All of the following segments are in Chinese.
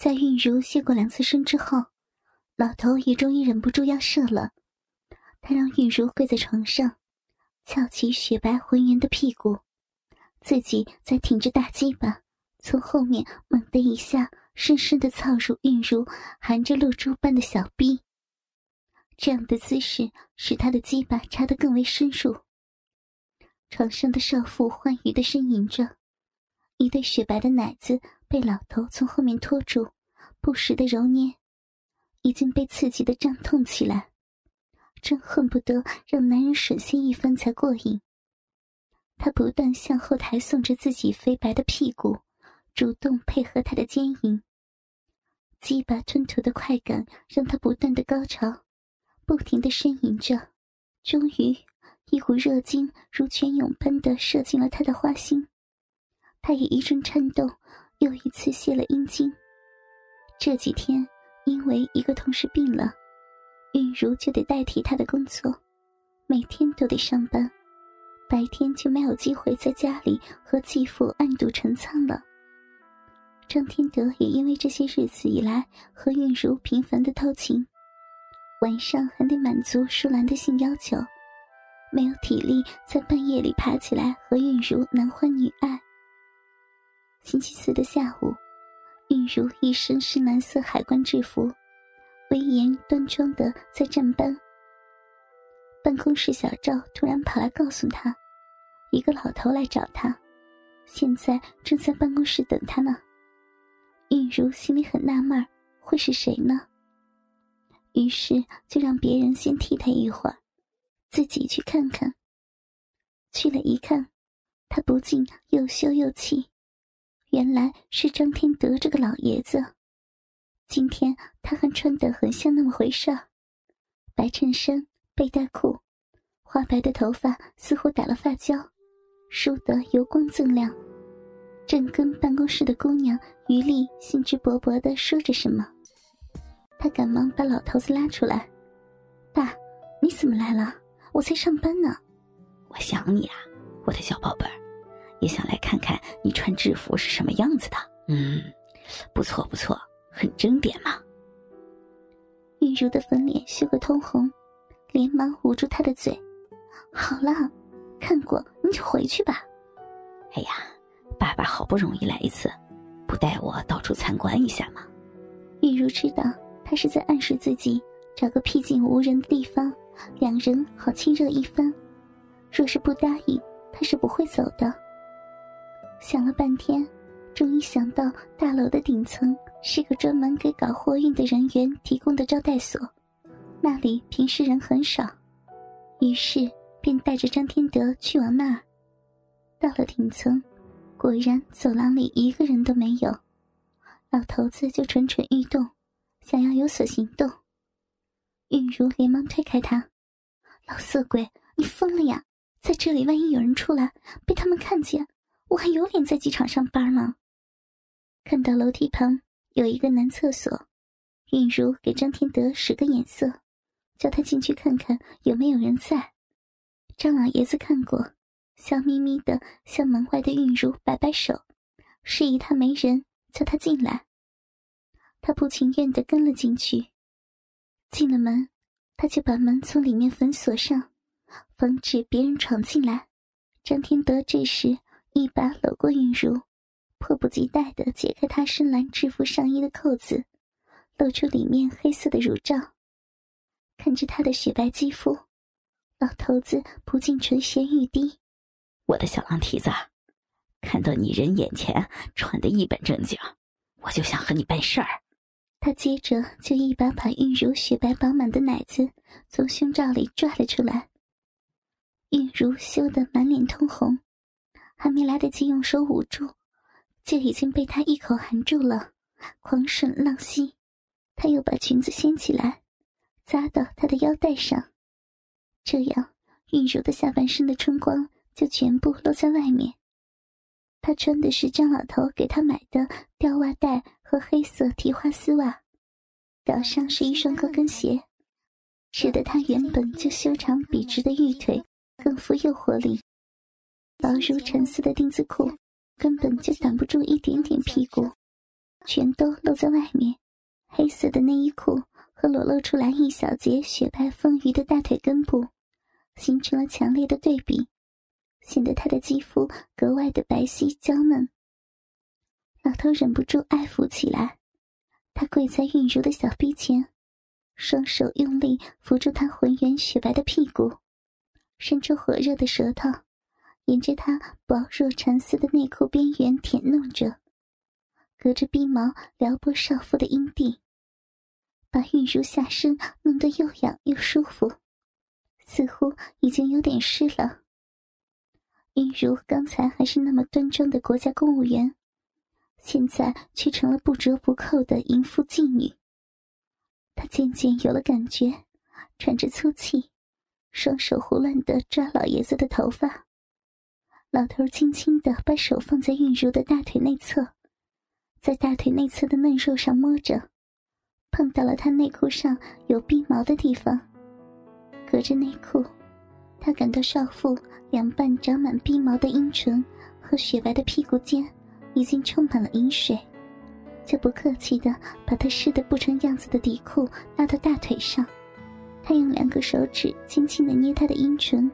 在韵如谢过两次身之后，老头也终于忍不住要射了。他让韵如跪在床上，翘起雪白浑圆的屁股，自己再挺着大鸡巴，从后面猛的一下，深深的操入韵如含着露珠般的小臂。这样的姿势使他的鸡巴插得更为深入。床上的少妇欢愉的呻吟着，一对雪白的奶子被老头从后面拖住，不时的揉捏，已经被刺激的胀痛起来，真恨不得让男人吮吸一番才过瘾。他不断向后抬送着自己肥白的屁股，主动配合他的奸淫，鸡巴吞吐的快感让他不断的高潮。不停的呻吟着，终于，一股热精如泉涌般的射进了他的花心，他也一阵颤动，又一次泄了阴茎。这几天，因为一个同事病了，韵如就得代替他的工作，每天都得上班，白天就没有机会在家里和继父暗度陈仓了。张天德也因为这些日子以来和韵如频繁的偷情。晚上还得满足舒兰的性要求，没有体力在半夜里爬起来和韵如男欢女爱。星期四的下午，韵如一身深蓝色海关制服，威严端庄的在站班。办公室小赵突然跑来告诉他，一个老头来找他，现在正在办公室等他呢。韵如心里很纳闷，会是谁呢？于是就让别人先替他一会儿，自己去看看。去了一看，他不禁又羞又气，原来是张天德这个老爷子。今天他还穿得很像那么回事儿，白衬衫、背带裤，花白的头发似乎打了发胶，梳得油光锃亮，正跟办公室的姑娘于丽兴致勃勃地说着什么。他赶忙把老头子拉出来：“爸，你怎么来了？我在上班呢。我想你啊，我的小宝贝儿，也想来看看你穿制服是什么样子的。嗯，不错不错，很争点嘛。”玉茹的粉脸羞个通红，连忙捂住他的嘴：“好了，看过你就回去吧。”哎呀，爸爸好不容易来一次，不带我到处参观一下吗？玉茹知道。他是在暗示自己找个僻静无人的地方，两人好亲热一番。若是不答应，他是不会走的。想了半天，终于想到大楼的顶层是个专门给搞货运的人员提供的招待所，那里平时人很少。于是便带着张天德去往那儿。到了顶层，果然走廊里一个人都没有，老头子就蠢蠢欲动。想要有所行动，韵如连忙推开他：“老色鬼，你疯了呀！在这里，万一有人出来被他们看见，我还有脸在机场上班吗？”看到楼梯旁有一个男厕所，韵如给张天德使个眼色，叫他进去看看有没有人在。张老爷子看过，笑眯眯的向门外的韵如摆摆手，示意他没人，叫他进来。他不情愿的跟了进去，进了门，他就把门从里面反锁上，防止别人闯进来。张天德这时一把搂过韵如，迫不及待的解开她深蓝制服上衣的扣子，露出里面黑色的乳罩。看着她的雪白肌肤，老头子不禁垂涎欲滴。我的小狼蹄子，看到你人眼前穿的一本正经，我就想和你办事儿。他接着就一把把韵如雪白饱满的奶子从胸罩里拽了出来，韵如羞得满脸通红，还没来得及用手捂住，就已经被他一口含住了，狂吮浪吸。他又把裙子掀起来，扎到他的腰带上，这样韵如的下半身的春光就全部露在外面。他穿的是张老头给他买的吊袜带和黑色提花丝袜，脚上是一双高跟鞋，使得他原本就修长笔直的玉腿更富诱惑力。薄如蚕丝的丁字裤根本就挡不住一点点屁股，全都露在外面，黑色的内衣裤和裸露出来一小截雪白丰腴的大腿根部，形成了强烈的对比，显得她的肌肤格外的白皙娇嫩。老头忍不住爱抚起来，他跪在韵如的小臂前，双手用力扶住她浑圆雪白的屁股，伸出火热的舌头。沿着她薄若蚕丝的内裤边缘舔弄着，隔着鬓毛撩拨少妇的阴蒂，把玉茹下身弄得又痒又舒服，似乎已经有点湿了。玉茹刚才还是那么端庄的国家公务员，现在却成了不折不扣的淫妇妓女。她渐渐有了感觉，喘着粗气，双手胡乱的抓老爷子的头发。老头轻轻的把手放在玉茹的大腿内侧，在大腿内侧的嫩肉上摸着，碰到了她内裤上有逼毛的地方。隔着内裤，他感到少妇两半长满逼毛的阴唇和雪白的屁股间已经充满了饮水，就不客气的把她湿得不成样子的底裤拉到大腿上。他用两个手指轻轻的捏她的阴唇。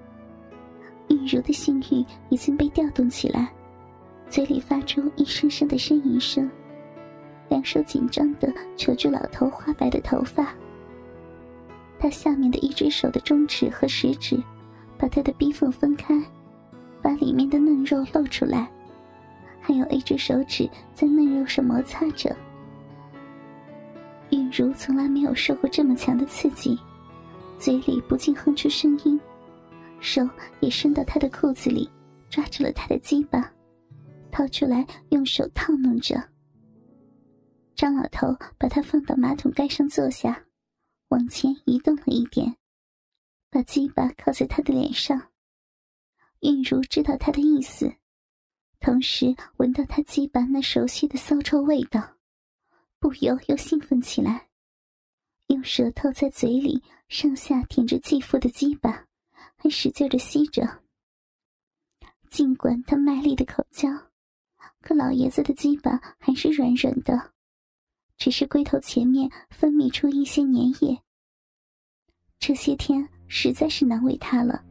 玉茹的性欲已经被调动起来，嘴里发出一声声的呻吟声，两手紧张的扯住老头花白的头发。他下面的一只手的中指和食指，把他的逼缝分开，把里面的嫩肉露出来，还有一只手指在嫩肉上摩擦着。玉茹从来没有受过这么强的刺激，嘴里不禁哼出声音。手也伸到他的裤子里，抓住了他的鸡巴，掏出来用手套弄着。张老头把他放到马桶盖上坐下，往前移动了一点，把鸡巴靠在他的脸上。韵如知道他的意思，同时闻到他鸡巴那熟悉的骚臭味道，不由又兴奋起来，用舌头在嘴里上下舔着继父的鸡巴。还使劲的吸着。尽管他卖力的口交，可老爷子的鸡巴还是软软的，只是龟头前面分泌出一些粘液。这些天实在是难为他了，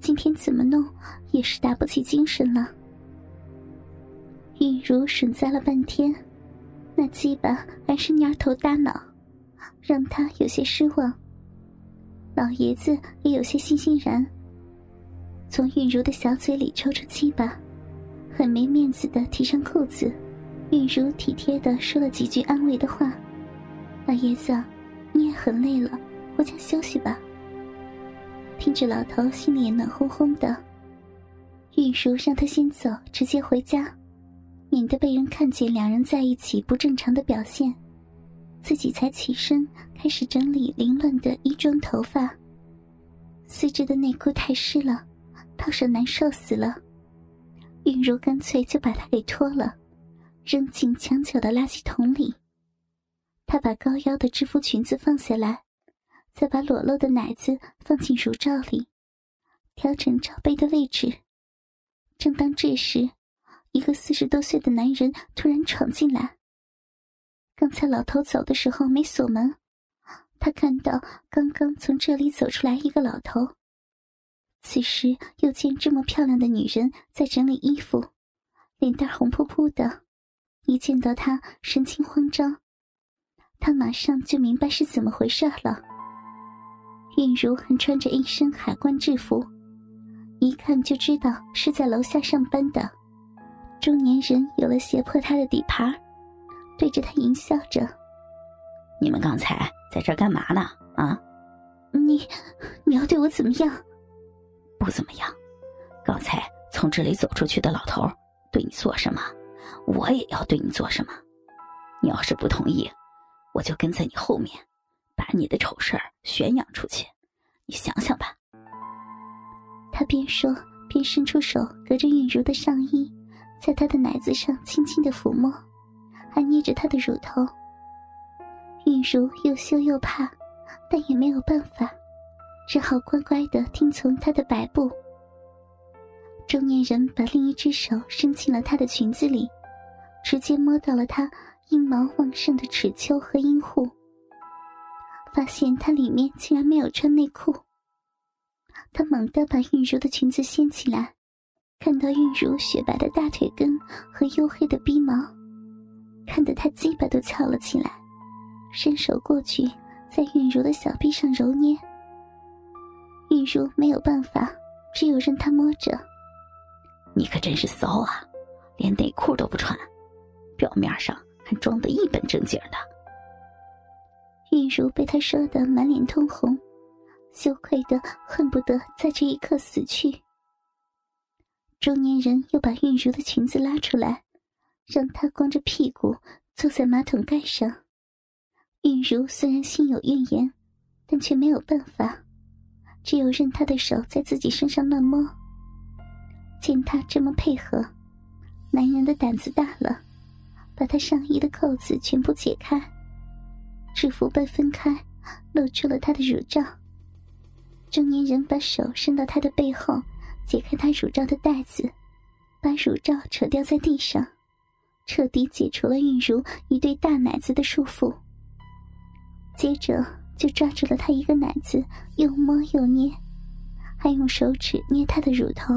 今天怎么弄也是打不起精神了。玉如吮咂了半天，那鸡巴还是蔫头耷脑，让他有些失望。老爷子也有些欣欣然，从韵如的小嘴里抽出鸡巴，很没面子的提上裤子。韵如体贴的说了几句安慰的话：“老爷子，你也很累了，回家休息吧。”听着老头心里也暖烘烘的，玉如让他先走，直接回家，免得被人看见两人在一起不正常的表现。自己才起身，开始整理凌乱的衣装、头发。丝质的内裤太湿了，套上难受死了。韵如干脆就把它给脱了，扔进墙角的垃圾桶里。她把高腰的制服裙子放下来，再把裸露的奶子放进乳罩里，调整罩杯的位置。正当这时，一个四十多岁的男人突然闯进来。刚才老头走的时候没锁门，他看到刚刚从这里走出来一个老头。此时又见这么漂亮的女人在整理衣服，脸蛋红扑扑的，一见到他神情慌张，他马上就明白是怎么回事了。韵如还穿着一身海关制服，一看就知道是在楼下上班的中年人，有了胁迫他的底盘。对着他淫笑着：“你们刚才在这干嘛呢？啊？你，你要对我怎么样？不怎么样。刚才从这里走出去的老头对你做什么，我也要对你做什么。你要是不同意，我就跟在你后面，把你的丑事儿宣扬出去。你想想吧。”他边说边伸出手，隔着韵如的上衣，在她的奶子上轻轻的抚摸。他捏着他的乳头，玉茹又羞又怕，但也没有办法，只好乖乖的听从他的摆布。中年人把另一只手伸进了她的裙子里，直接摸到了她阴毛旺盛的齿丘和阴户，发现她里面竟然没有穿内裤。他猛地把韵如的裙子掀起来，看到韵如雪白的大腿根和黝黑的逼毛，看得他鸡巴都翘了起来，伸手过去在韵如的小臂上揉捏。韵如没有办法，只有任他摸着。你可真是骚啊，连内裤都不穿，表面上还装得一本正经的。韵如被他说得满脸通红。羞愧的恨不得在这一刻死去。中年人又把韵如的裙子拉出来，让他光着屁股坐在马桶盖上。韵如虽然心有怨言，但却没有办法，只有任他的手在自己身上乱摸。见他这么配合，男人的胆子大了，把他上衣的扣子全部解开，制服被分开，露出了他的乳罩。中年人把手伸到他的背后，解开他乳罩的带子，把乳罩扯掉在地上，彻底解除了韵如一对大奶子的束缚。接着就抓住了她一个奶子，又摸又捏，还用手指捏她的乳头。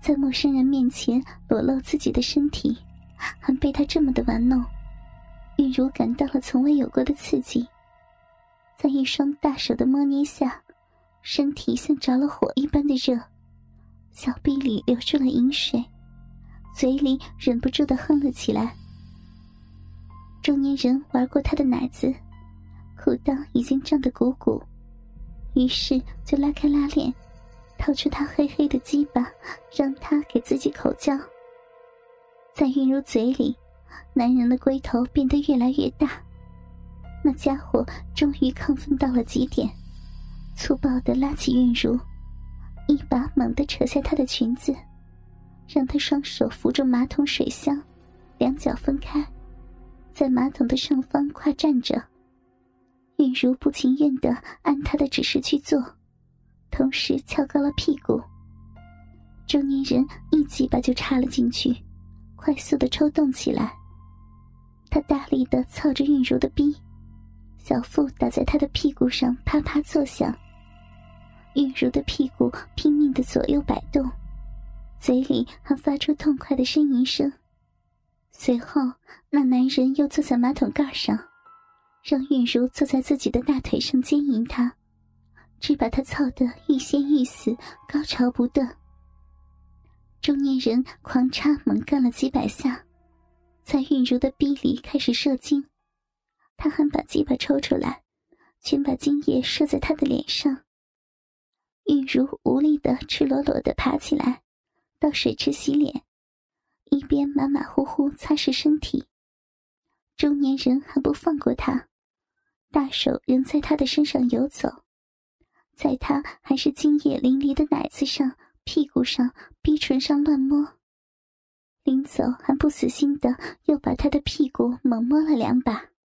在陌生人面前裸露自己的身体，还被他这么的玩弄，玉如感到了从未有过的刺激。在一双大手的摸捏下，身体像着了火一般的热，小臂里流出了饮水，嘴里忍不住的哼了起来。中年人玩过他的奶子，裤裆已经胀得鼓鼓，于是就拉开拉链，掏出他黑黑的鸡巴，让他给自己口交。在韵如嘴里，男人的龟头变得越来越大。那家伙终于亢奋到了极点，粗暴的拉起韵如，一把猛地扯下她的裙子，让他双手扶住马桶水箱，两脚分开，在马桶的上方跨站着。韵如不情愿的按他的指示去做，同时翘高了屁股。中年人一鸡巴就插了进去，快速的抽动起来。他大力的操着韵如的逼。小腹打在他的屁股上，啪啪作响。玉茹的屁股拼命的左右摆动，嘴里还发出痛快的呻吟声。随后，那男人又坐在马桶盖上，让韵如坐在自己的大腿上奸淫他，只把他操得欲仙欲死，高潮不断。中年人狂插猛干了几百下，在韵如的逼里开始射精。他还把鸡巴抽出来，全把精液射在他的脸上。玉如无力的赤裸裸的爬起来，到水池洗脸，一边马马虎虎擦拭身体。中年人还不放过他，大手仍在他的身上游走，在他还是精液淋漓的奶子上、屁股上、逼唇上乱摸。临走还不死心的又把他的屁股猛摸了两把。